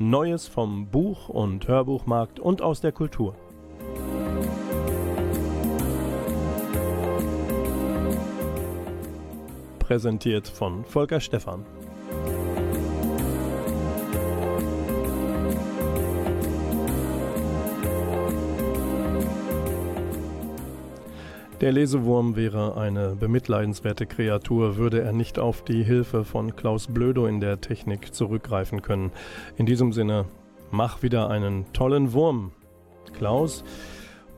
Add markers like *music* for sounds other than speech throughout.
Neues vom Buch- und Hörbuchmarkt und aus der Kultur. Präsentiert von Volker Stephan. Der Lesewurm wäre eine bemitleidenswerte Kreatur, würde er nicht auf die Hilfe von Klaus Blödo in der Technik zurückgreifen können. In diesem Sinne, mach wieder einen tollen Wurm, Klaus.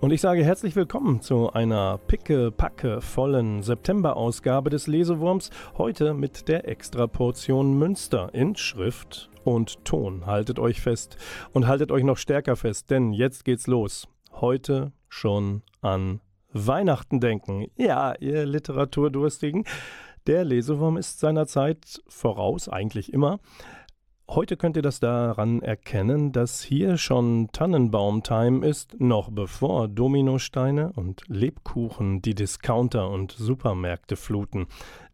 Und ich sage herzlich willkommen zu einer picke-packe vollen September-Ausgabe des Lesewurms. Heute mit der Extraportion Münster in Schrift und Ton. Haltet euch fest und haltet euch noch stärker fest, denn jetzt geht's los. Heute schon an Weihnachten denken. Ja, ihr Literaturdurstigen. Der Lesewurm ist seiner Zeit voraus, eigentlich immer. Heute könnt ihr das daran erkennen, dass hier schon Tannenbaum-Time ist, noch bevor Dominosteine und Lebkuchen die Discounter und Supermärkte fluten.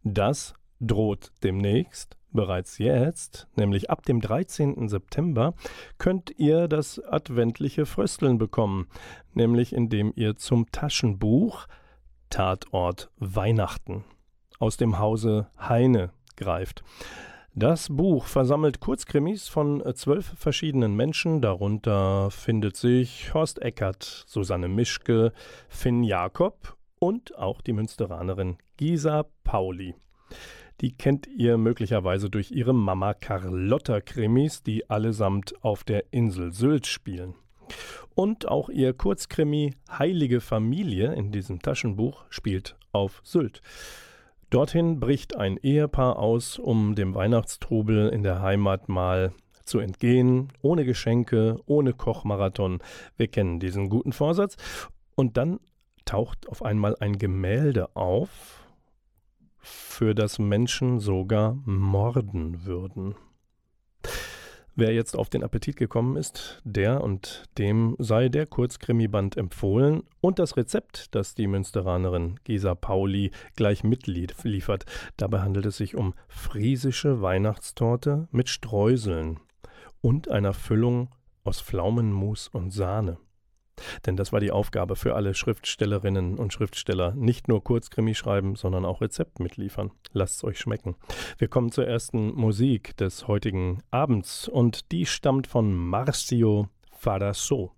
Das droht demnächst Bereits jetzt, nämlich ab dem 13. September, könnt ihr das adventliche Frösteln bekommen, nämlich indem ihr zum Taschenbuch Tatort Weihnachten aus dem Hause Heine greift. Das Buch versammelt Kurzkrimis von zwölf verschiedenen Menschen. Darunter findet sich Horst Eckert, Susanne Mischke, Finn Jakob und auch die Münsteranerin Gisa Pauli. Die kennt ihr möglicherweise durch ihre Mama Carlotta Krimis, die allesamt auf der Insel Sylt spielen. Und auch ihr Kurzkrimi Heilige Familie in diesem Taschenbuch spielt auf Sylt. Dorthin bricht ein Ehepaar aus, um dem Weihnachtstrubel in der Heimat mal zu entgehen, ohne Geschenke, ohne Kochmarathon. Wir kennen diesen guten Vorsatz. Und dann taucht auf einmal ein Gemälde auf, für das Menschen sogar morden würden. Wer jetzt auf den Appetit gekommen ist, der und dem sei der Kurzkrimiband empfohlen und das Rezept, das die Münsteranerin Gesa Pauli gleich mitliefert. Dabei handelt es sich um friesische Weihnachtstorte mit Streuseln und einer Füllung aus Pflaumenmus und Sahne. Denn das war die Aufgabe für alle Schriftstellerinnen und Schriftsteller. Nicht nur Kurzkrimi schreiben, sondern auch Rezept mitliefern. Lasst es euch schmecken. Wir kommen zur ersten Musik des heutigen Abends und die stammt von Marcio Farasso.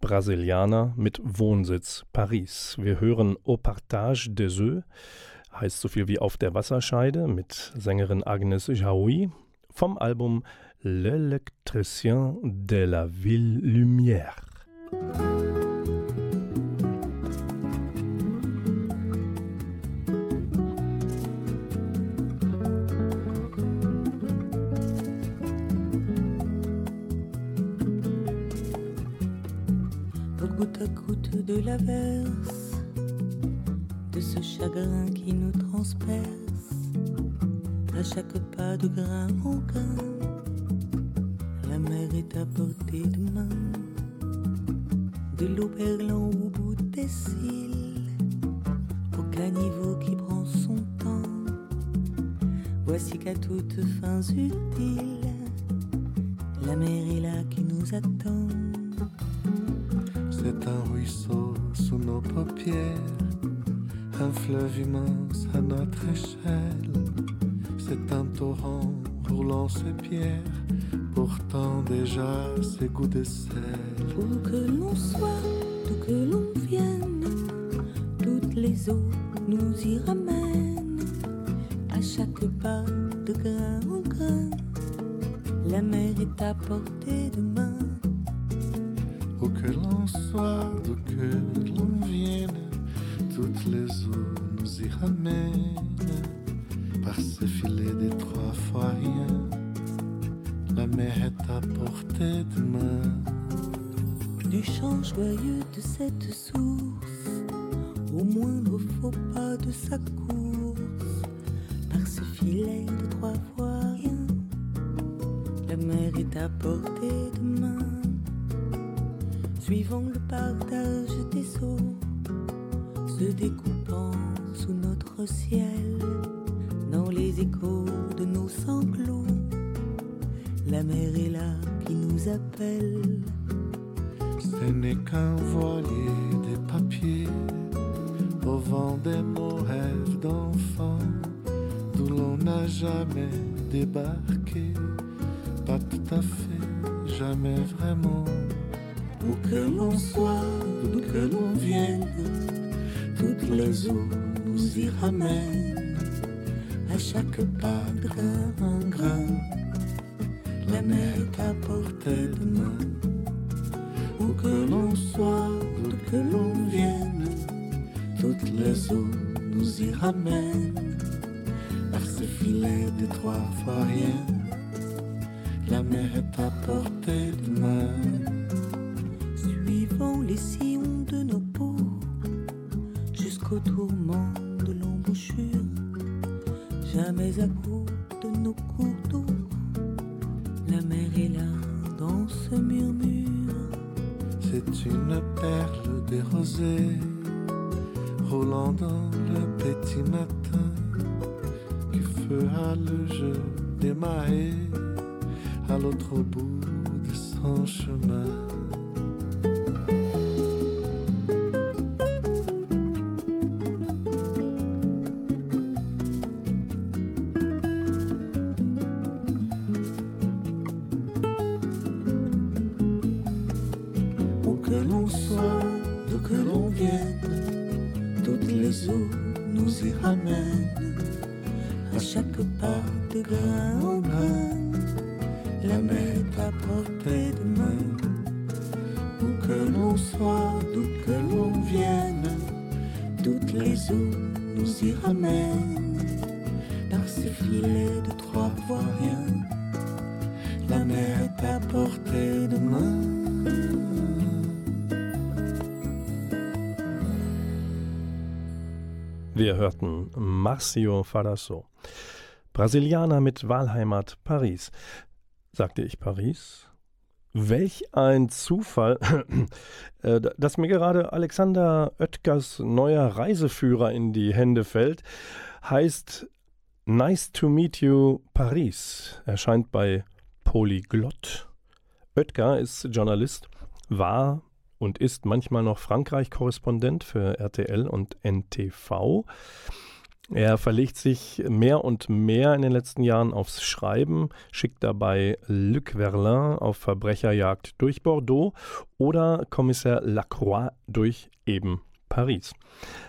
Brasilianer mit Wohnsitz Paris. Wir hören Au Partage des Eaux, heißt so viel wie Auf der Wasserscheide mit Sängerin Agnes Jaoui vom Album L'Électricien de la Ville Lumière. Goutte à goutte de l'averse, de ce chagrin qui nous transperce, à chaque pas de grain en grain, la mer est à portée de main de l'eau perlant au bout des cils, au caniveau qui prend son temps. Voici qu'à toutes fins utiles, la mer est là qui nous attend. C'est un ruisseau sous nos paupières, un fleuve immense à notre échelle. C'est un torrent roulant ses pierres pourtant déjà ses goûts de sel. Où que l'on soit, d'où que l'on vienne, toutes les eaux nous y ramènent. À chaque pas de grain en grain, la mer est à portée suivant le partage des eaux, se découpant sous notre ciel, dans les échos de nos sanglots. La mer est là qui nous appelle. Ce n'est qu'un voilier des papiers au vent de nos rêves d'enfants, d'où l'on n'a jamais débarqué, pas tout à fait, jamais vraiment. Que l'on soit, d'où que l'on vienne, toutes les eaux nous y ramènent, à chaque pas grain en grain. La mer est à portée de main. Toutes les eaux nous y ramènent. À chaque pas de grain en grain, la mer est à portée de main. Où que l'on soit, d'où que l'on vienne, toutes les eaux nous y ramènent. Par ces filets de trois fois rien, la mer est à portée de main. Wir hörten Marcio Farasso. Brasilianer mit Wahlheimat Paris. Sagte ich Paris? Welch ein Zufall, *clears throat* äh, dass mir gerade Alexander Oetkers neuer Reiseführer in die Hände fällt, heißt Nice to Meet You Paris, erscheint bei Polyglott. Oetker ist Journalist, war und ist manchmal noch Frankreich-Korrespondent für RTL und NTV. Er verlegt sich mehr und mehr in den letzten Jahren aufs Schreiben, schickt dabei Luc Verlin auf Verbrecherjagd durch Bordeaux oder Kommissar Lacroix durch eben Paris.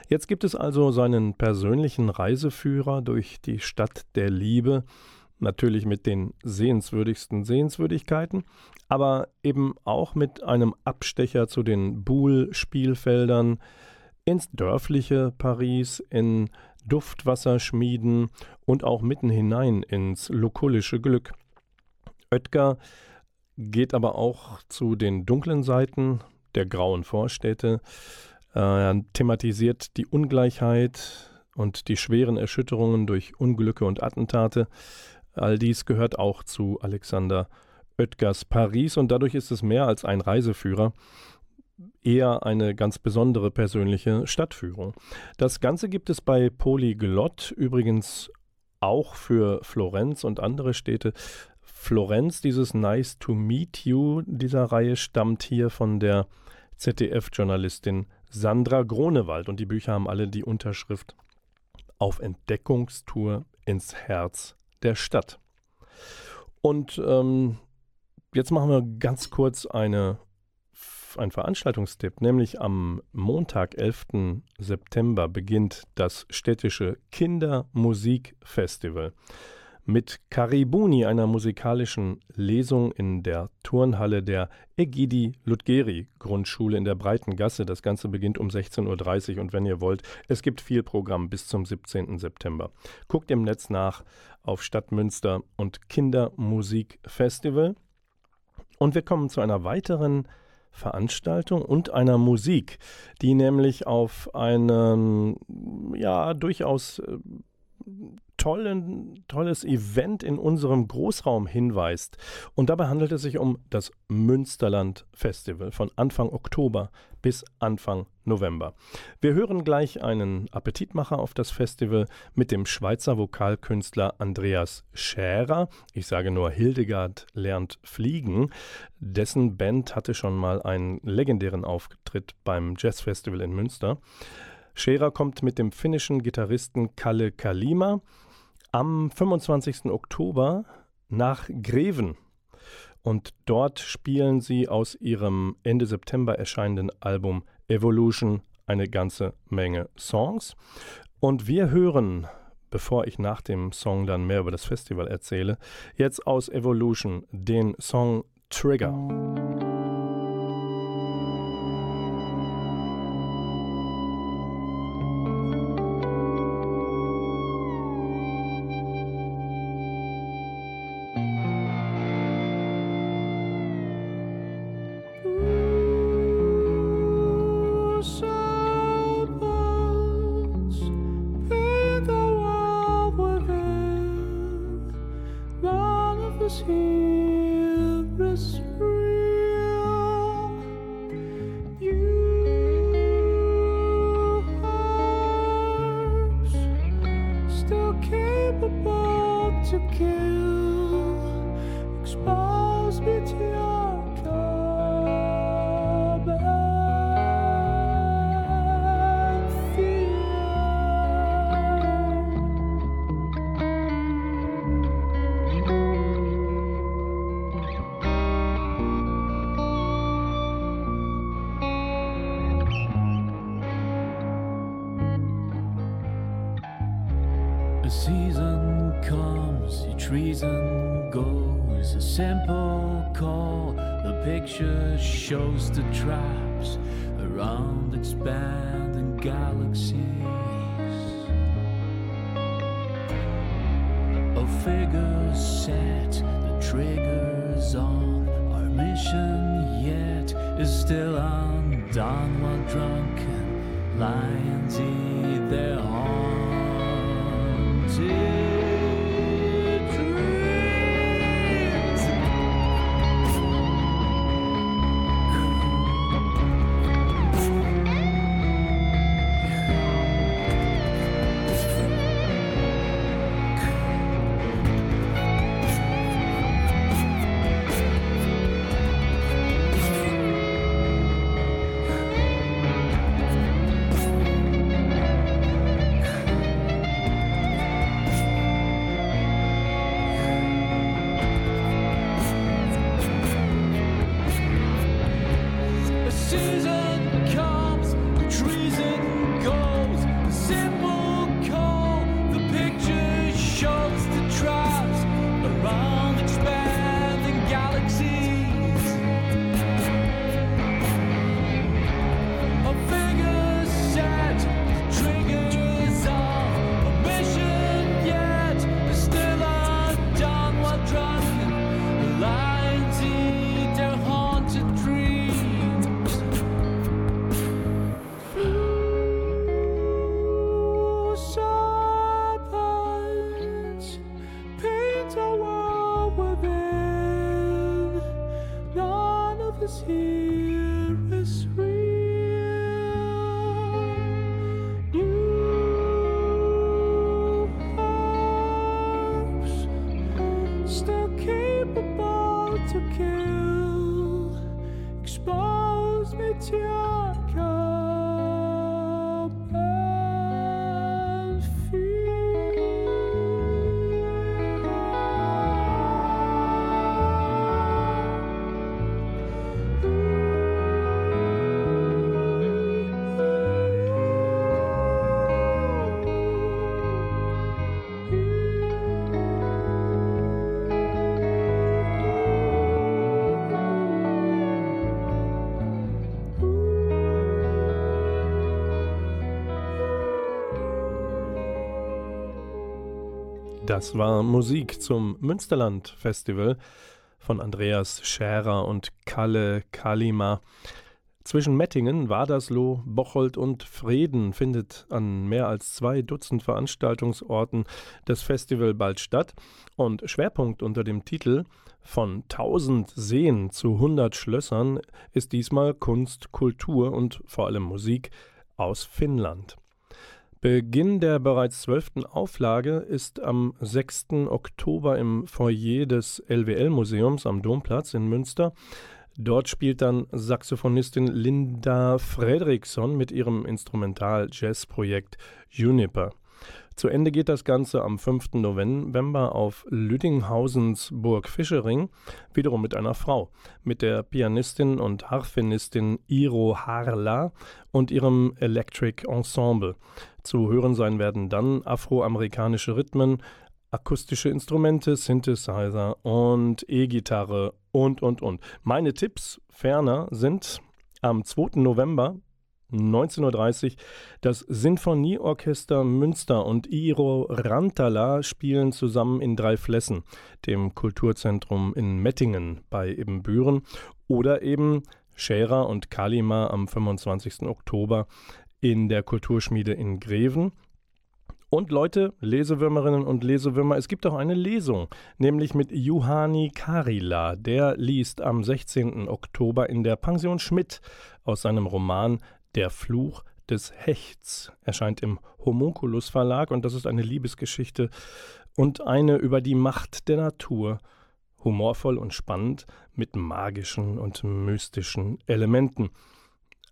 Jetzt gibt es also seinen persönlichen Reiseführer durch die Stadt der Liebe, natürlich mit den sehenswürdigsten Sehenswürdigkeiten, aber eben auch mit einem Abstecher zu den Boule-Spielfeldern, ins dörfliche Paris, in Duftwasserschmieden und auch mitten hinein ins lukullische Glück. Oetker geht aber auch zu den dunklen Seiten der grauen Vorstädte. Er thematisiert die Ungleichheit und die schweren Erschütterungen durch Unglücke und Attentate. All dies gehört auch zu Alexander Oetkers Paris und dadurch ist es mehr als ein Reiseführer, eher eine ganz besondere persönliche Stadtführung. Das Ganze gibt es bei Polyglott übrigens auch für Florenz und andere Städte. Florenz, dieses Nice to Meet You dieser Reihe, stammt hier von der ZDF-Journalistin Sandra Gronewald und die Bücher haben alle die Unterschrift Auf Entdeckungstour ins Herz der Stadt. Und ähm, jetzt machen wir ganz kurz eine, einen Veranstaltungstipp, nämlich am Montag, 11. September, beginnt das städtische Kindermusikfestival mit Karibuni, einer musikalischen Lesung in der Turnhalle der Egidi Ludgeri Grundschule in der Breiten Gasse. Das Ganze beginnt um 16.30 Uhr und wenn ihr wollt, es gibt viel Programm bis zum 17. September. Guckt im Netz nach auf Stadtmünster und Kindermusikfestival. Und wir kommen zu einer weiteren Veranstaltung und einer Musik, die nämlich auf einen ja durchaus äh, tollen, tolles Event in unserem Großraum hinweist. Und dabei handelt es sich um das Münsterland Festival von Anfang Oktober bis Anfang November. Wir hören gleich einen Appetitmacher auf das Festival mit dem Schweizer Vokalkünstler Andreas Schärer. Ich sage nur Hildegard lernt fliegen. Dessen Band hatte schon mal einen legendären Auftritt beim Jazzfestival in Münster. Scherer kommt mit dem finnischen Gitarristen Kalle Kalima am 25. Oktober nach Greven. Und dort spielen sie aus ihrem Ende September erscheinenden Album Evolution eine ganze Menge Songs. Und wir hören, bevor ich nach dem Song dann mehr über das Festival erzähle, jetzt aus Evolution den Song Trigger. Das war Musik zum Münsterland Festival von Andreas Scherer und Kalle Kalima. Zwischen Mettingen, Wadersloh, Bocholt und Freden findet an mehr als zwei Dutzend Veranstaltungsorten das Festival bald statt und Schwerpunkt unter dem Titel Von 1000 Seen zu 100 Schlössern ist diesmal Kunst, Kultur und vor allem Musik aus Finnland. Beginn der bereits zwölften Auflage ist am 6. Oktober im Foyer des LWL-Museums am Domplatz in Münster. Dort spielt dann Saxophonistin Linda Fredriksson mit ihrem Instrumental-Jazz-Projekt Juniper. Zu Ende geht das Ganze am 5. November auf Lüdinghausens Burg Fischering, wiederum mit einer Frau, mit der Pianistin und Harfenistin Iro Harla und ihrem Electric Ensemble. Zu hören sein werden dann afroamerikanische Rhythmen, akustische Instrumente, Synthesizer und E-Gitarre und, und, und. Meine Tipps ferner sind am 2. November 19.30 Uhr das Sinfonieorchester Münster und Iro Rantala spielen zusammen in Drei Flessen, dem Kulturzentrum in Mettingen bei Ebenbüren oder eben Scherer und Kalima am 25. Oktober in der Kulturschmiede in Greven und Leute, Lesewürmerinnen und Lesewürmer, es gibt auch eine Lesung, nämlich mit Juhani Karila. Der liest am 16. Oktober in der Pension Schmidt aus seinem Roman Der Fluch des Hechts. Erscheint im Homunculus Verlag und das ist eine Liebesgeschichte und eine über die Macht der Natur. Humorvoll und spannend mit magischen und mystischen Elementen.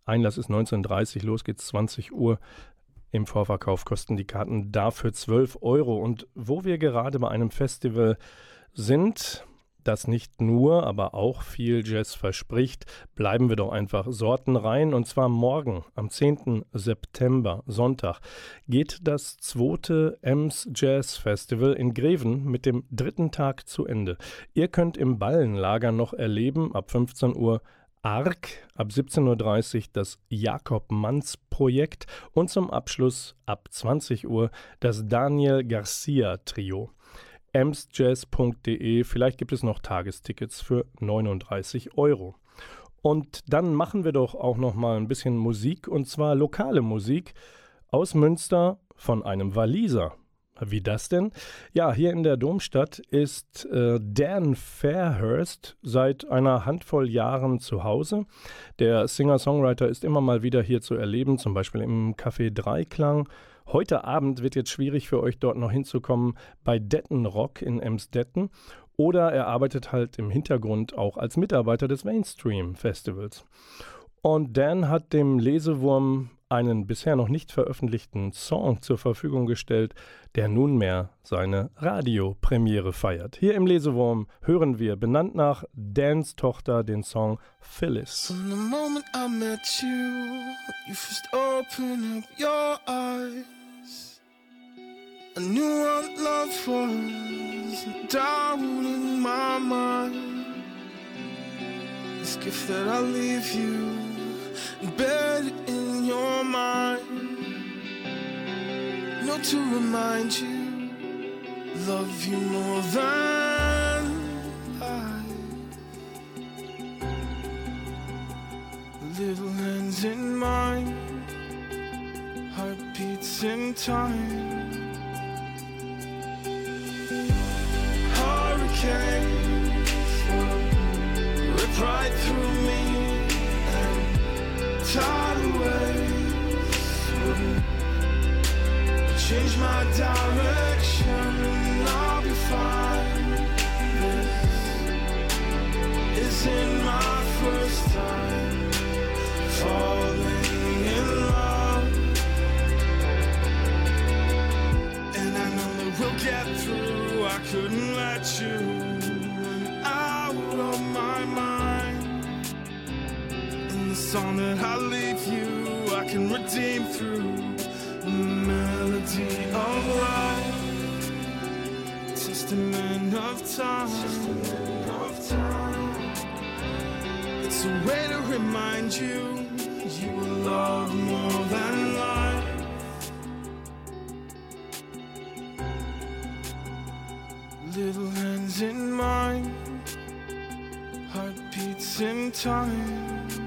Einlass ist 19.30 los geht's 20 Uhr. Im Vorverkauf kosten die Karten dafür 12 Euro. Und wo wir gerade bei einem Festival sind, das nicht nur, aber auch viel Jazz verspricht, bleiben wir doch einfach Sorten rein. Und zwar morgen, am 10. September, Sonntag, geht das zweite Ems Jazz Festival in Greven mit dem dritten Tag zu Ende. Ihr könnt im Ballenlager noch erleben, ab 15 Uhr ARC, ab 17.30 Uhr das Jakob-Manns-Projekt und zum Abschluss ab 20 Uhr das Daniel Garcia-Trio. emsjazz.de, vielleicht gibt es noch Tagestickets für 39 Euro. Und dann machen wir doch auch noch mal ein bisschen Musik und zwar lokale Musik aus Münster von einem Waliser. Wie das denn? Ja, hier in der Domstadt ist äh, Dan Fairhurst seit einer Handvoll Jahren zu Hause. Der Singer-Songwriter ist immer mal wieder hier zu erleben, zum Beispiel im Café Dreiklang. Heute Abend wird jetzt schwierig für euch dort noch hinzukommen bei Detten Rock in Emsdetten. Oder er arbeitet halt im Hintergrund auch als Mitarbeiter des Mainstream Festivals. Und Dan hat dem Lesewurm einen bisher noch nicht veröffentlichten Song zur Verfügung gestellt, der nunmehr seine Radiopremiere feiert. Hier im Lesewurm hören wir, benannt nach Dans Tochter, den Song Phyllis. From the moment I met you, you first opened up your eyes. I knew what love was down in my mind. This gift that I leave you embedded in your mind. Not to remind you, love you more than I. Little hands in mine, heartbeats in time. Hurricanes rip right through me tidal waves. Change my direction I'll be fine. This isn't my first time falling in love. And I know that we'll get through I couldn't let you song that I leave you, I can redeem through the melody of life, testament of time. Testament of time. It's a way to remind you you will love more than life. Little hands in mine, heartbeats in time.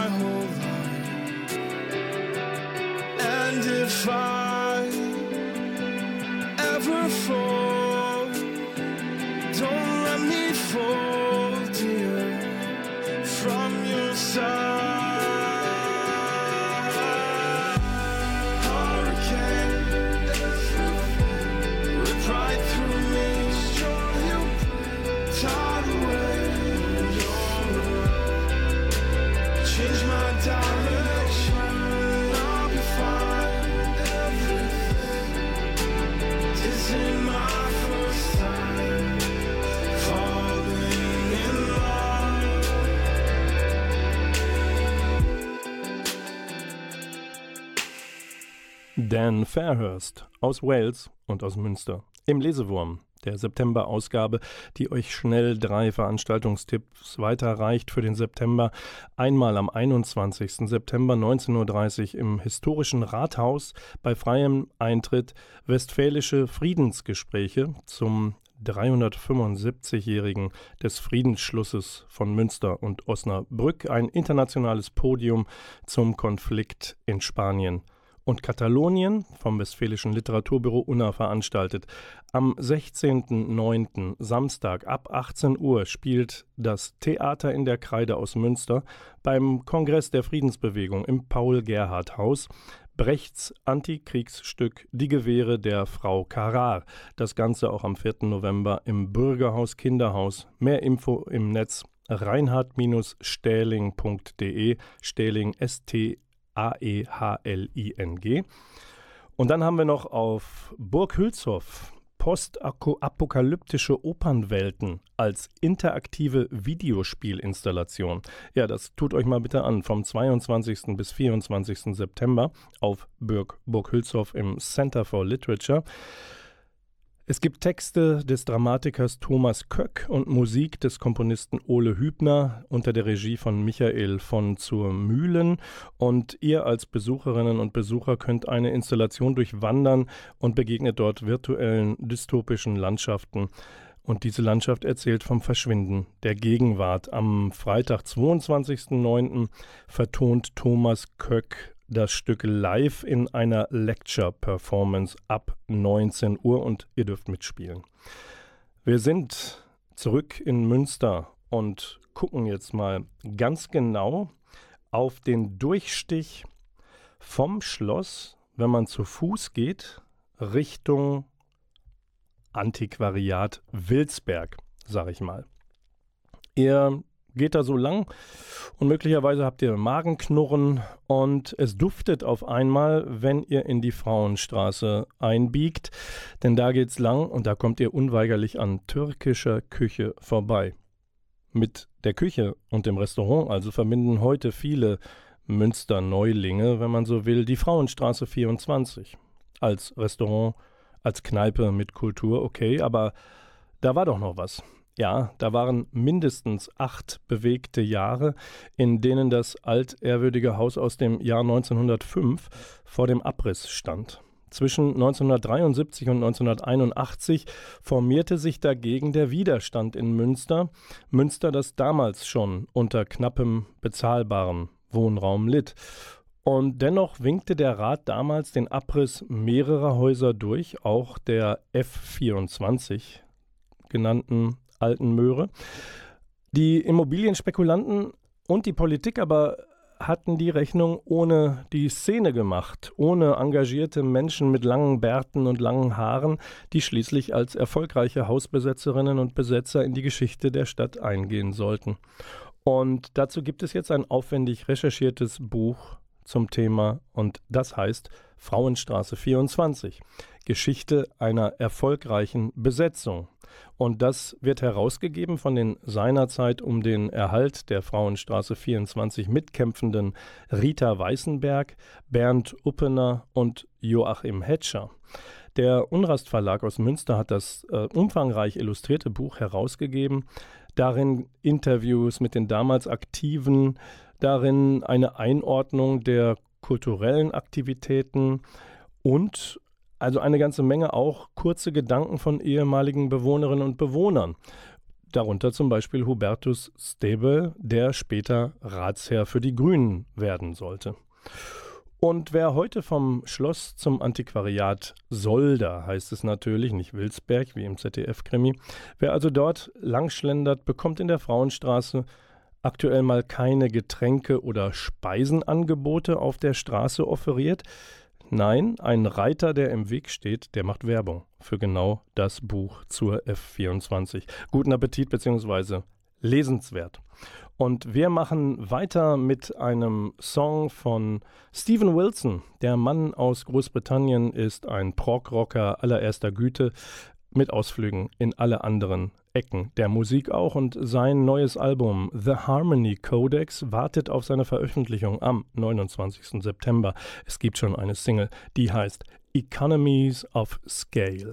Dan Fairhurst aus Wales und aus Münster. Im Lesewurm der September-Ausgabe, die euch schnell drei Veranstaltungstipps weiterreicht für den September. Einmal am 21. September 19.30 Uhr im historischen Rathaus bei freiem Eintritt Westfälische Friedensgespräche zum 375-jährigen des Friedensschlusses von Münster und Osnabrück, ein internationales Podium zum Konflikt in Spanien und Katalonien vom Westfälischen Literaturbüro UNA veranstaltet. Am 16.09. Samstag ab 18 Uhr spielt das Theater in der Kreide aus Münster beim Kongress der Friedensbewegung im Paul-Gerhardt-Haus Brechts Antikriegsstück Die Gewehre der Frau Karar. Das Ganze auch am 4. November im Bürgerhaus Kinderhaus. Mehr Info im Netz reinhard-stähling.de Stähling S-T A-E-H-L-I-N-G. Und dann haben wir noch auf Burg Hülshoff postapokalyptische Opernwelten als interaktive Videospielinstallation. Ja, das tut euch mal bitte an. Vom 22. bis 24. September auf Burg, Burg Hülshoff im Center for Literature. Es gibt Texte des Dramatikers Thomas Köck und Musik des Komponisten Ole Hübner unter der Regie von Michael von zur Mühlen. Und ihr als Besucherinnen und Besucher könnt eine Installation durchwandern und begegnet dort virtuellen dystopischen Landschaften. Und diese Landschaft erzählt vom Verschwinden der Gegenwart. Am Freitag, 22.09., vertont Thomas Köck das Stück live in einer Lecture-Performance ab 19 Uhr und ihr dürft mitspielen. Wir sind zurück in Münster und gucken jetzt mal ganz genau auf den Durchstich vom Schloss, wenn man zu Fuß geht, Richtung Antiquariat Wilsberg, sag ich mal. Ihr geht da so lang und möglicherweise habt ihr Magenknurren und es duftet auf einmal, wenn ihr in die Frauenstraße einbiegt, denn da geht's lang und da kommt ihr unweigerlich an türkischer Küche vorbei. Mit der Küche und dem Restaurant also verbinden heute viele Münster-Neulinge, wenn man so will, die Frauenstraße 24 als Restaurant, als Kneipe mit Kultur, okay, aber da war doch noch was. Ja, da waren mindestens acht bewegte Jahre, in denen das altehrwürdige Haus aus dem Jahr 1905 vor dem Abriss stand. Zwischen 1973 und 1981 formierte sich dagegen der Widerstand in Münster, Münster, das damals schon unter knappem, bezahlbarem Wohnraum litt. Und dennoch winkte der Rat damals den Abriss mehrerer Häuser durch, auch der F24 genannten alten Möhre. Die Immobilienspekulanten und die Politik aber hatten die Rechnung ohne die Szene gemacht, ohne engagierte Menschen mit langen Bärten und langen Haaren, die schließlich als erfolgreiche Hausbesetzerinnen und Besetzer in die Geschichte der Stadt eingehen sollten. Und dazu gibt es jetzt ein aufwendig recherchiertes Buch zum Thema und das heißt Frauenstraße 24. Geschichte einer erfolgreichen Besetzung. Und das wird herausgegeben von den seinerzeit um den Erhalt der Frauenstraße 24 mitkämpfenden Rita Weißenberg, Bernd Uppener und Joachim Hetscher. Der Unrast Verlag aus Münster hat das äh, umfangreich illustrierte Buch herausgegeben. Darin Interviews mit den damals Aktiven, darin eine Einordnung der kulturellen Aktivitäten und also eine ganze Menge auch kurze Gedanken von ehemaligen Bewohnerinnen und Bewohnern. Darunter zum Beispiel Hubertus Stebe, der später Ratsherr für die Grünen werden sollte. Und wer heute vom Schloss zum Antiquariat Solda, heißt es natürlich, nicht Wilsberg wie im ZDF-Krimi, wer also dort langschlendert, bekommt in der Frauenstraße aktuell mal keine Getränke oder Speisenangebote auf der Straße offeriert. Nein, ein Reiter, der im Weg steht, der macht Werbung für genau das Buch zur F24. Guten Appetit bzw. lesenswert. Und wir machen weiter mit einem Song von Stephen Wilson. Der Mann aus Großbritannien ist ein Prog-Rocker allererster Güte mit Ausflügen in alle anderen Ecken der Musik auch und sein neues Album The Harmony Codex wartet auf seine Veröffentlichung am 29. September. Es gibt schon eine Single, die heißt Economies of Scale.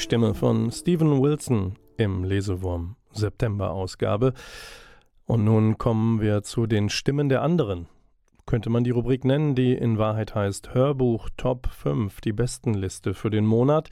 Stimme von Stephen Wilson im Lesewurm September-Ausgabe. Und nun kommen wir zu den Stimmen der anderen. Könnte man die Rubrik nennen, die in Wahrheit heißt Hörbuch Top 5, die Bestenliste für den Monat.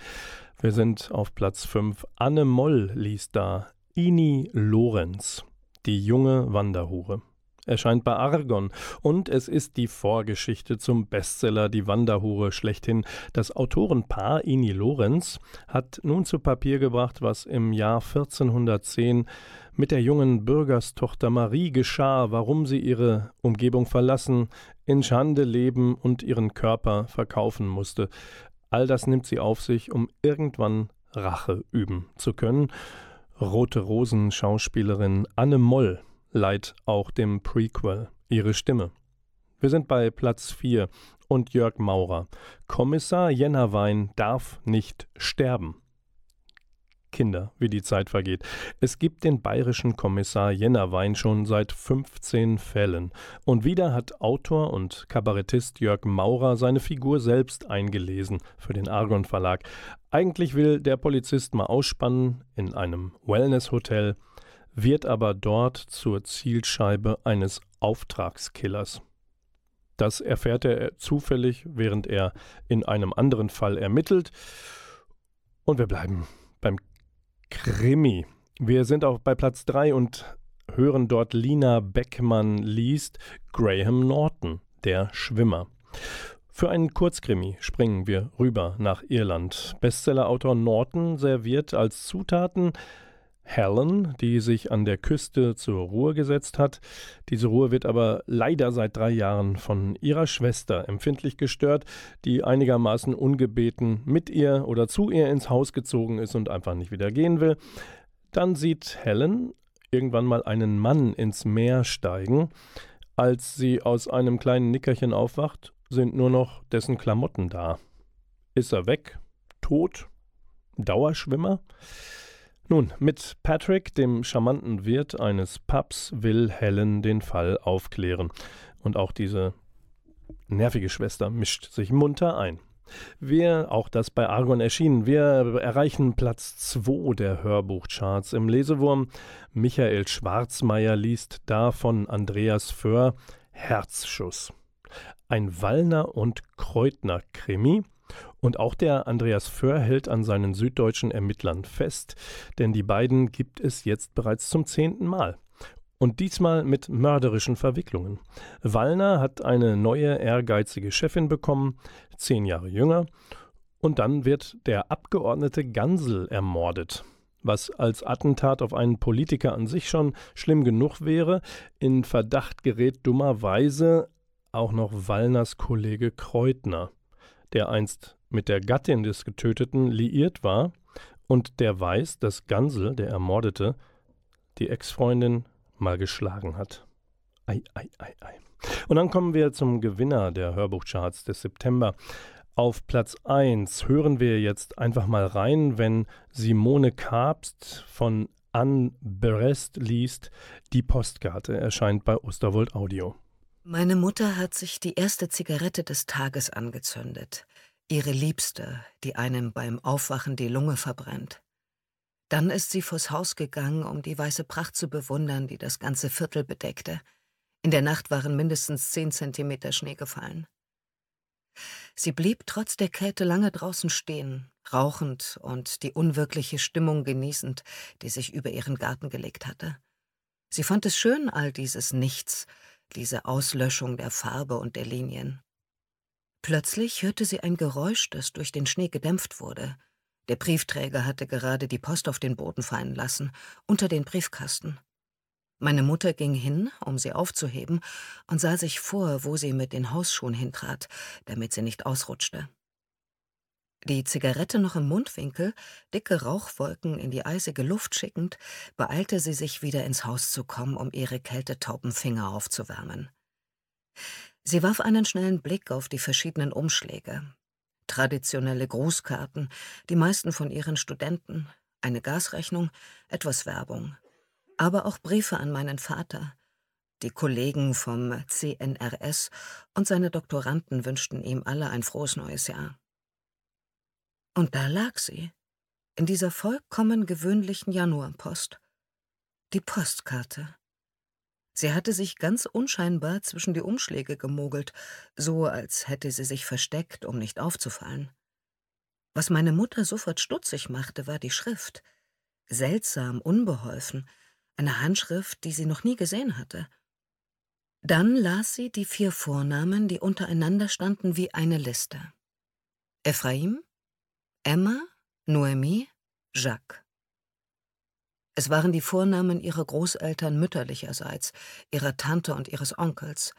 Wir sind auf Platz 5. Anne Moll liest da Ini Lorenz, die junge Wanderhure erscheint bei Argon und es ist die Vorgeschichte zum Bestseller Die Wanderhure schlechthin. Das Autorenpaar Ini Lorenz hat nun zu Papier gebracht, was im Jahr 1410 mit der jungen Bürgerstochter Marie geschah, warum sie ihre Umgebung verlassen, in Schande leben und ihren Körper verkaufen musste. All das nimmt sie auf sich, um irgendwann Rache üben zu können. Rote Rosen Schauspielerin Anne Moll leiht auch dem Prequel ihre Stimme. Wir sind bei Platz 4 und Jörg Maurer. Kommissar Jennerwein darf nicht sterben. Kinder, wie die Zeit vergeht. Es gibt den bayerischen Kommissar Jennerwein schon seit 15 Fällen. Und wieder hat Autor und Kabarettist Jörg Maurer seine Figur selbst eingelesen für den Argon Verlag. Eigentlich will der Polizist mal ausspannen in einem Wellness-Hotel wird aber dort zur Zielscheibe eines Auftragskillers. Das erfährt er zufällig, während er in einem anderen Fall ermittelt. Und wir bleiben beim Krimi. Wir sind auch bei Platz 3 und hören dort Lina Beckmann liest Graham Norton, der Schwimmer. Für einen Kurzkrimi springen wir rüber nach Irland. Bestsellerautor Norton serviert als Zutaten Helen, die sich an der Küste zur Ruhe gesetzt hat. Diese Ruhe wird aber leider seit drei Jahren von ihrer Schwester empfindlich gestört, die einigermaßen ungebeten mit ihr oder zu ihr ins Haus gezogen ist und einfach nicht wieder gehen will. Dann sieht Helen irgendwann mal einen Mann ins Meer steigen. Als sie aus einem kleinen Nickerchen aufwacht, sind nur noch dessen Klamotten da. Ist er weg? Tot? Dauerschwimmer? Nun, mit Patrick, dem charmanten Wirt eines Pubs, will Helen den Fall aufklären. Und auch diese nervige Schwester mischt sich munter ein. Wir, auch das bei Argon erschienen, wir erreichen Platz 2 der Hörbuchcharts im Lesewurm. Michael Schwarzmeier liest da von Andreas Föhr Herzschuss. Ein Wallner- und Kreutner-Krimi und auch der Andreas Föhr hält an seinen süddeutschen Ermittlern fest, denn die beiden gibt es jetzt bereits zum zehnten Mal. Und diesmal mit mörderischen Verwicklungen. Wallner hat eine neue, ehrgeizige Chefin bekommen, zehn Jahre jünger, und dann wird der Abgeordnete Gansel ermordet. Was als Attentat auf einen Politiker an sich schon schlimm genug wäre, in Verdacht gerät dummerweise auch noch Wallners Kollege Kreutner der einst mit der Gattin des Getöteten liiert war und der weiß, dass Gansel, der Ermordete, die Ex-Freundin mal geschlagen hat. Ei, ei, ei, ei. Und dann kommen wir zum Gewinner der Hörbuchcharts des September. Auf Platz 1 hören wir jetzt einfach mal rein, wenn Simone Kabst von Anne Berest liest. Die Postkarte erscheint bei Osterwold Audio. Meine Mutter hat sich die erste Zigarette des Tages angezündet. Ihre Liebste, die einem beim Aufwachen die Lunge verbrennt. Dann ist sie vors Haus gegangen, um die weiße Pracht zu bewundern, die das ganze Viertel bedeckte. In der Nacht waren mindestens zehn Zentimeter Schnee gefallen. Sie blieb trotz der Kälte lange draußen stehen, rauchend und die unwirkliche Stimmung genießend, die sich über ihren Garten gelegt hatte. Sie fand es schön, all dieses Nichts, diese Auslöschung der Farbe und der Linien. Plötzlich hörte sie ein Geräusch, das durch den Schnee gedämpft wurde. Der Briefträger hatte gerade die Post auf den Boden fallen lassen, unter den Briefkasten. Meine Mutter ging hin, um sie aufzuheben, und sah sich vor, wo sie mit den Hausschuhen hintrat, damit sie nicht ausrutschte. Die Zigarette noch im Mundwinkel, dicke Rauchwolken in die eisige Luft schickend, beeilte sie sich wieder ins Haus zu kommen, um ihre kältetauben Finger aufzuwärmen. Sie warf einen schnellen Blick auf die verschiedenen Umschläge. Traditionelle Grußkarten, die meisten von ihren Studenten, eine Gasrechnung, etwas Werbung. Aber auch Briefe an meinen Vater. Die Kollegen vom CNRS und seine Doktoranden wünschten ihm alle ein frohes neues Jahr. Und da lag sie, in dieser vollkommen gewöhnlichen Januarpost. Die Postkarte. Sie hatte sich ganz unscheinbar zwischen die Umschläge gemogelt, so als hätte sie sich versteckt, um nicht aufzufallen. Was meine Mutter sofort stutzig machte, war die Schrift. Seltsam, unbeholfen, eine Handschrift, die sie noch nie gesehen hatte. Dann las sie die vier Vornamen, die untereinander standen wie eine Liste. Ephraim, Emma, Noemi, Jacques. Es waren die Vornamen ihrer Großeltern mütterlicherseits, ihrer Tante und ihres Onkels.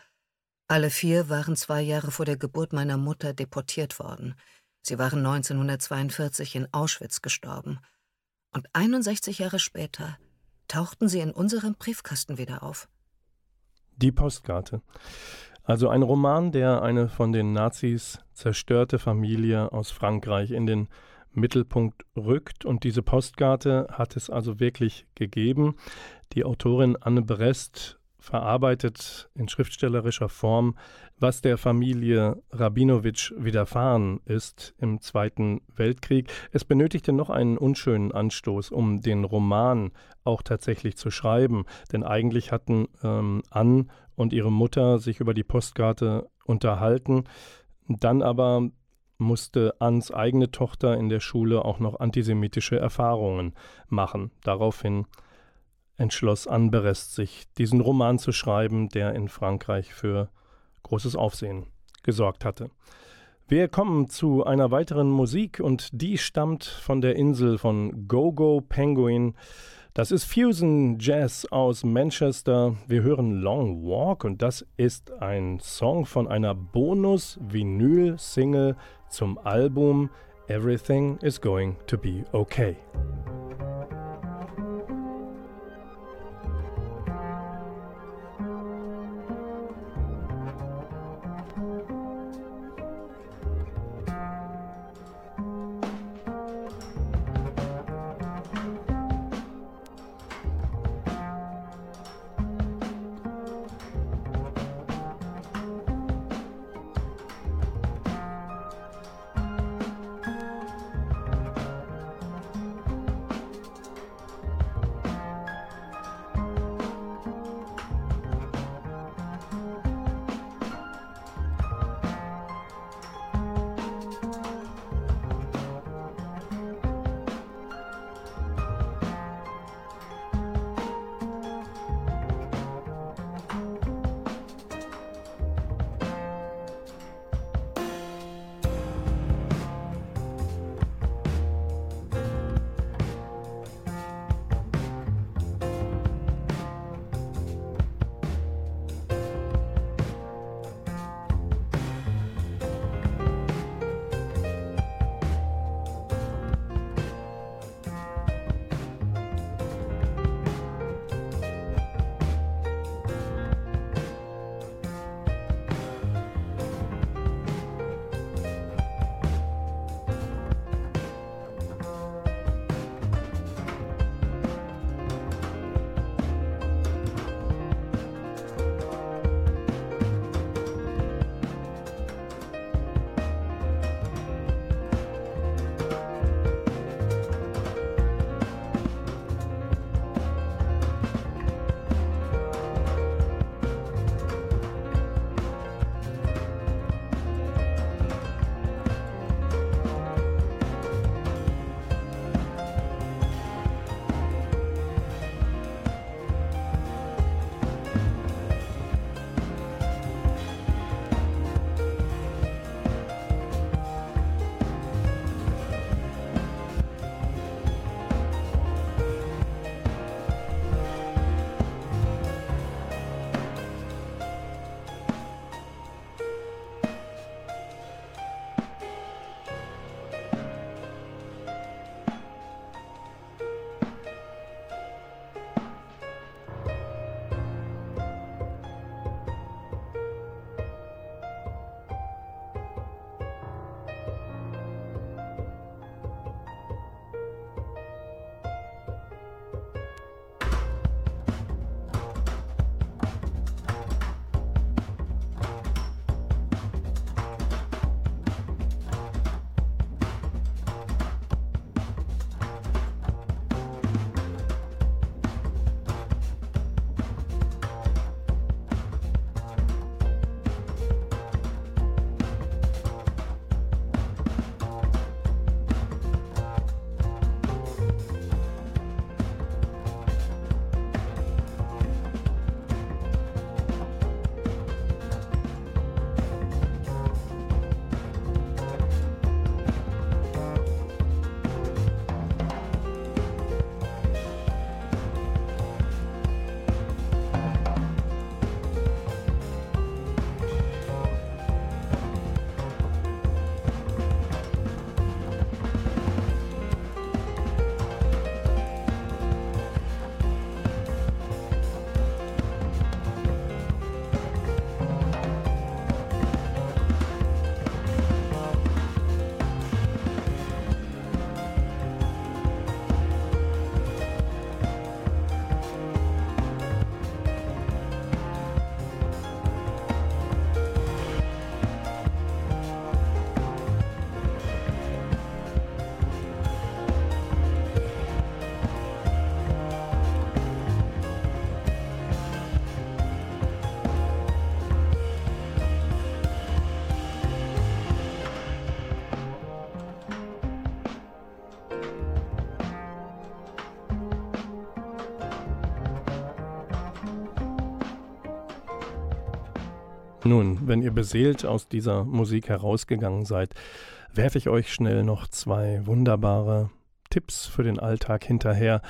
Alle vier waren zwei Jahre vor der Geburt meiner Mutter deportiert worden. Sie waren 1942 in Auschwitz gestorben. Und 61 Jahre später tauchten sie in unserem Briefkasten wieder auf. Die Postkarte. Also ein Roman, der eine von den Nazis zerstörte Familie aus Frankreich in den Mittelpunkt rückt. Und diese Postkarte hat es also wirklich gegeben. Die Autorin Anne Brest verarbeitet in schriftstellerischer Form, was der Familie Rabinowitsch widerfahren ist im Zweiten Weltkrieg. Es benötigte noch einen unschönen Anstoß, um den Roman auch tatsächlich zu schreiben, denn eigentlich hatten ähm, Anne und ihre Mutter sich über die Postkarte unterhalten. Dann aber musste Anns eigene Tochter in der Schule auch noch antisemitische Erfahrungen machen. Daraufhin entschloss Anne Berest sich, diesen Roman zu schreiben, der in Frankreich für großes Aufsehen gesorgt hatte. Wir kommen zu einer weiteren Musik und die stammt von der Insel von Gogo Penguin. Das ist Fusion Jazz aus Manchester. Wir hören Long Walk und das ist ein Song von einer Bonus-Vinyl-Single zum Album Everything is Going to Be Okay. Nun, wenn ihr beseelt aus dieser Musik herausgegangen seid, werfe ich euch schnell noch zwei wunderbare Tipps für den Alltag hinterher.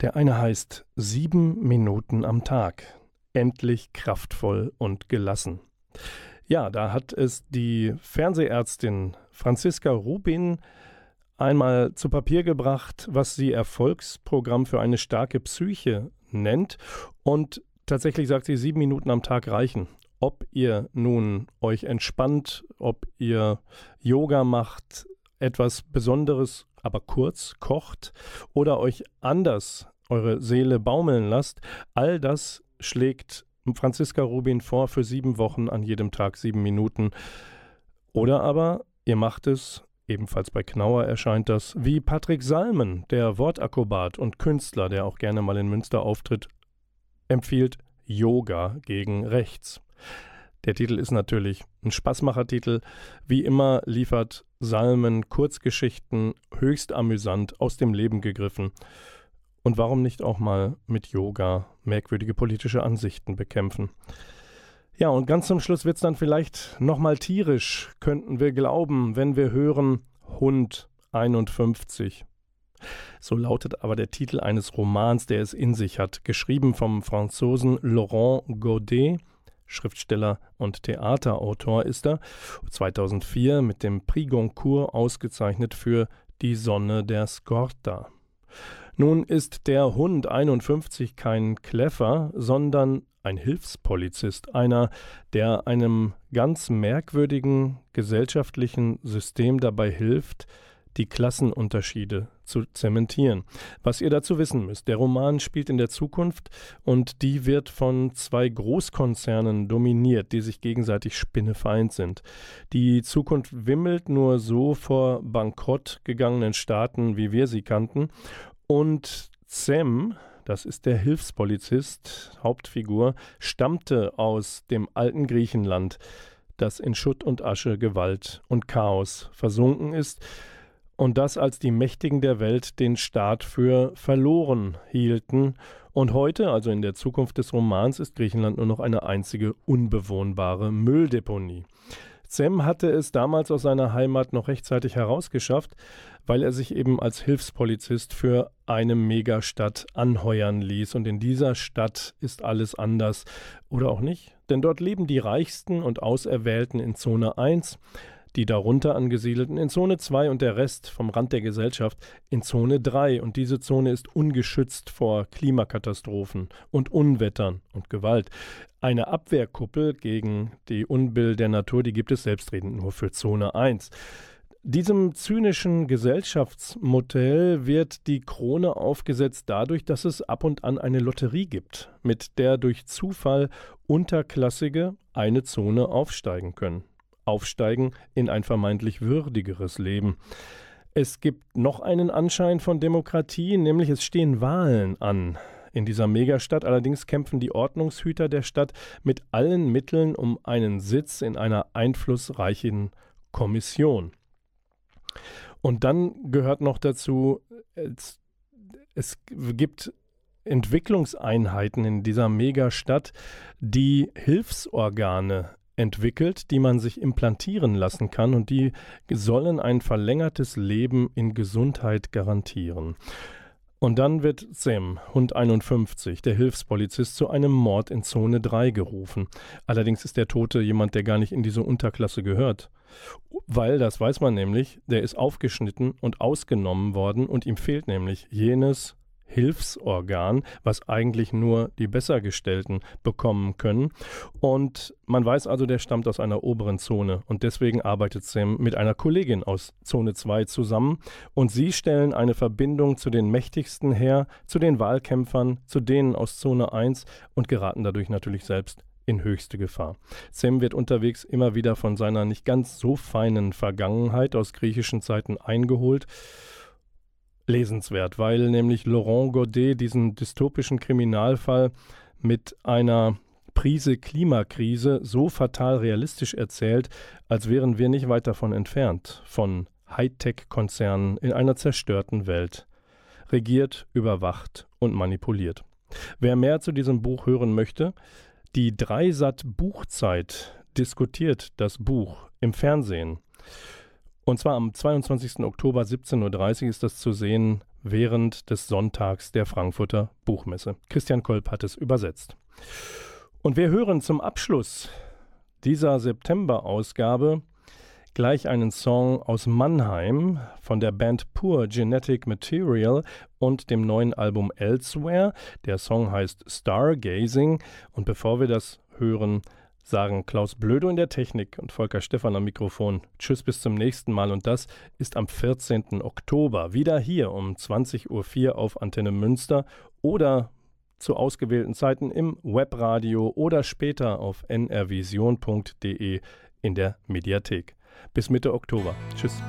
Der eine heißt sieben Minuten am Tag. Endlich kraftvoll und gelassen. Ja, da hat es die Fernsehärztin Franziska Rubin einmal zu Papier gebracht, was sie Erfolgsprogramm für eine starke Psyche nennt. Und tatsächlich sagt sie, sieben Minuten am Tag reichen. Ob ihr nun euch entspannt, ob ihr Yoga macht, etwas Besonderes, aber kurz kocht oder euch anders eure Seele baumeln lasst, all das schlägt Franziska Rubin vor für sieben Wochen an jedem Tag sieben Minuten. Oder aber ihr macht es, ebenfalls bei Knauer erscheint das, wie Patrick Salmen, der Wortakrobat und Künstler, der auch gerne mal in Münster auftritt, empfiehlt Yoga gegen Rechts. Der Titel ist natürlich ein Spaßmachertitel. Wie immer liefert Salmen Kurzgeschichten höchst amüsant aus dem Leben gegriffen. Und warum nicht auch mal mit Yoga merkwürdige politische Ansichten bekämpfen? Ja, und ganz zum Schluss wird es dann vielleicht nochmal tierisch, könnten wir glauben, wenn wir hören Hund 51. So lautet aber der Titel eines Romans, der es in sich hat, geschrieben vom Franzosen Laurent Godet, Schriftsteller und Theaterautor ist er, 2004 mit dem Prix Goncourt ausgezeichnet für Die Sonne der Scorta. Nun ist der Hund 51 kein Kleffer, sondern ein Hilfspolizist, einer, der einem ganz merkwürdigen gesellschaftlichen System dabei hilft, die Klassenunterschiede zu zementieren. Was ihr dazu wissen müsst, der Roman spielt in der Zukunft und die wird von zwei Großkonzernen dominiert, die sich gegenseitig spinnefeind sind. Die Zukunft wimmelt nur so vor bankrott gegangenen Staaten, wie wir sie kannten. Und Sem, das ist der Hilfspolizist, Hauptfigur, stammte aus dem alten Griechenland, das in Schutt und Asche, Gewalt und Chaos versunken ist und das als die Mächtigen der Welt den Staat für verloren hielten. Und heute, also in der Zukunft des Romans, ist Griechenland nur noch eine einzige unbewohnbare Mülldeponie. Zem hatte es damals aus seiner Heimat noch rechtzeitig herausgeschafft, weil er sich eben als Hilfspolizist für eine Megastadt anheuern ließ. Und in dieser Stadt ist alles anders. Oder auch nicht? Denn dort leben die Reichsten und Auserwählten in Zone 1 die darunter angesiedelten in Zone 2 und der Rest vom Rand der Gesellschaft in Zone 3. Und diese Zone ist ungeschützt vor Klimakatastrophen und Unwettern und Gewalt. Eine Abwehrkuppel gegen die Unbill der Natur, die gibt es selbstredend nur für Zone 1. Diesem zynischen Gesellschaftsmodell wird die Krone aufgesetzt dadurch, dass es ab und an eine Lotterie gibt, mit der durch Zufall Unterklassige eine Zone aufsteigen können aufsteigen in ein vermeintlich würdigeres Leben. Es gibt noch einen Anschein von Demokratie, nämlich es stehen Wahlen an. In dieser Megastadt allerdings kämpfen die Ordnungshüter der Stadt mit allen Mitteln um einen Sitz in einer einflussreichen Kommission. Und dann gehört noch dazu, es, es gibt Entwicklungseinheiten in dieser Megastadt, die Hilfsorgane entwickelt, die man sich implantieren lassen kann und die sollen ein verlängertes Leben in Gesundheit garantieren. Und dann wird Sam, Hund 51, der Hilfspolizist, zu einem Mord in Zone 3 gerufen. Allerdings ist der Tote jemand, der gar nicht in diese Unterklasse gehört. Weil, das weiß man nämlich, der ist aufgeschnitten und ausgenommen worden und ihm fehlt nämlich jenes Hilfsorgan, was eigentlich nur die Bessergestellten bekommen können. Und man weiß also, der stammt aus einer oberen Zone und deswegen arbeitet Sam mit einer Kollegin aus Zone 2 zusammen und sie stellen eine Verbindung zu den Mächtigsten her, zu den Wahlkämpfern, zu denen aus Zone 1 und geraten dadurch natürlich selbst in höchste Gefahr. Sam wird unterwegs immer wieder von seiner nicht ganz so feinen Vergangenheit aus griechischen Zeiten eingeholt lesenswert, weil nämlich Laurent Godet diesen dystopischen Kriminalfall mit einer Prise Klimakrise so fatal realistisch erzählt, als wären wir nicht weit davon entfernt, von Hightech-Konzernen in einer zerstörten Welt, regiert, überwacht und manipuliert. Wer mehr zu diesem Buch hören möchte, Die Dreisat Buchzeit diskutiert das Buch im Fernsehen. Und zwar am 22. Oktober 17.30 Uhr ist das zu sehen während des Sonntags der Frankfurter Buchmesse. Christian Kolb hat es übersetzt. Und wir hören zum Abschluss dieser September-Ausgabe gleich einen Song aus Mannheim von der Band Pure Genetic Material und dem neuen Album Elsewhere. Der Song heißt Stargazing. Und bevor wir das hören, sagen Klaus Blödo in der Technik und Volker Stephan am Mikrofon. Tschüss bis zum nächsten Mal und das ist am 14. Oktober wieder hier um 20.04 Uhr auf Antenne Münster oder zu ausgewählten Zeiten im Webradio oder später auf nrvision.de in der Mediathek. Bis Mitte Oktober. Tschüss.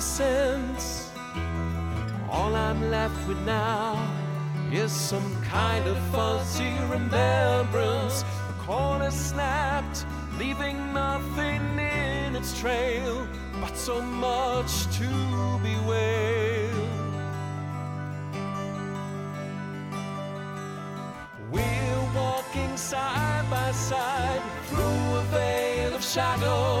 the. All I'm left with now is some kind of fuzzy remembrance. A corner snapped, leaving nothing in its trail, but so much to bewail. We're walking side by side through a veil of shadow.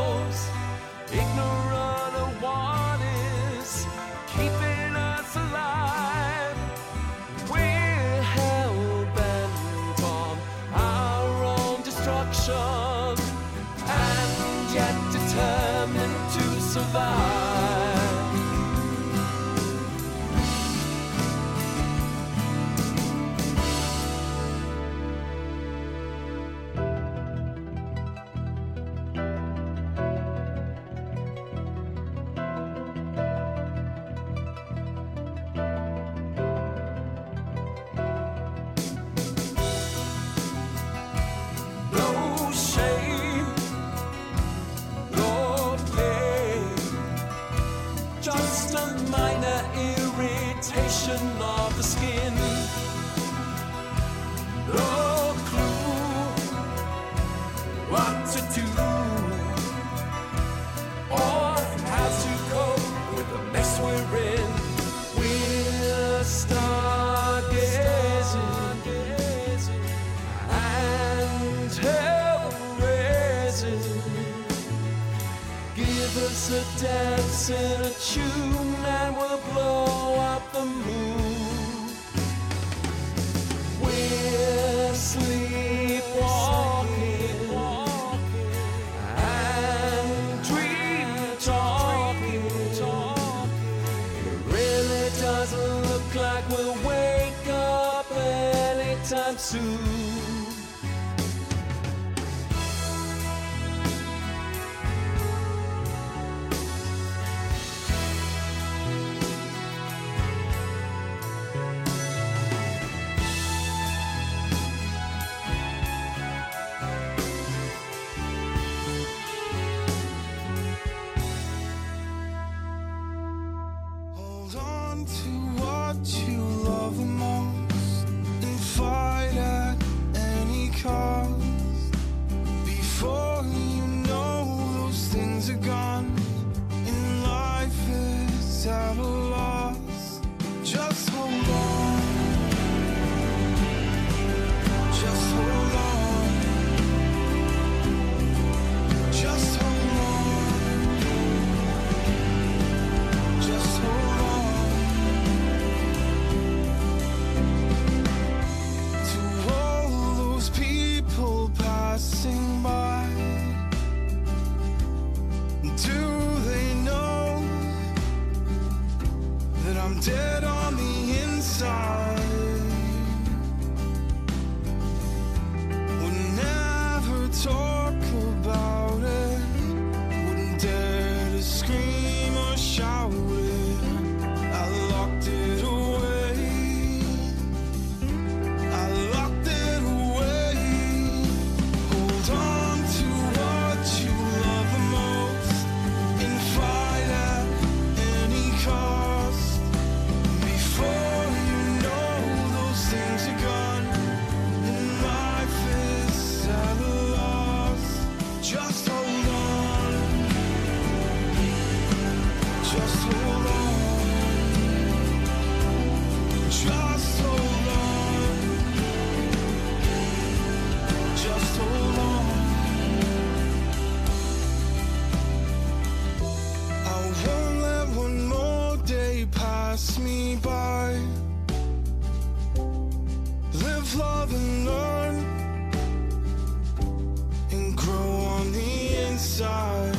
pass me by. Live, love and learn And grow on the inside.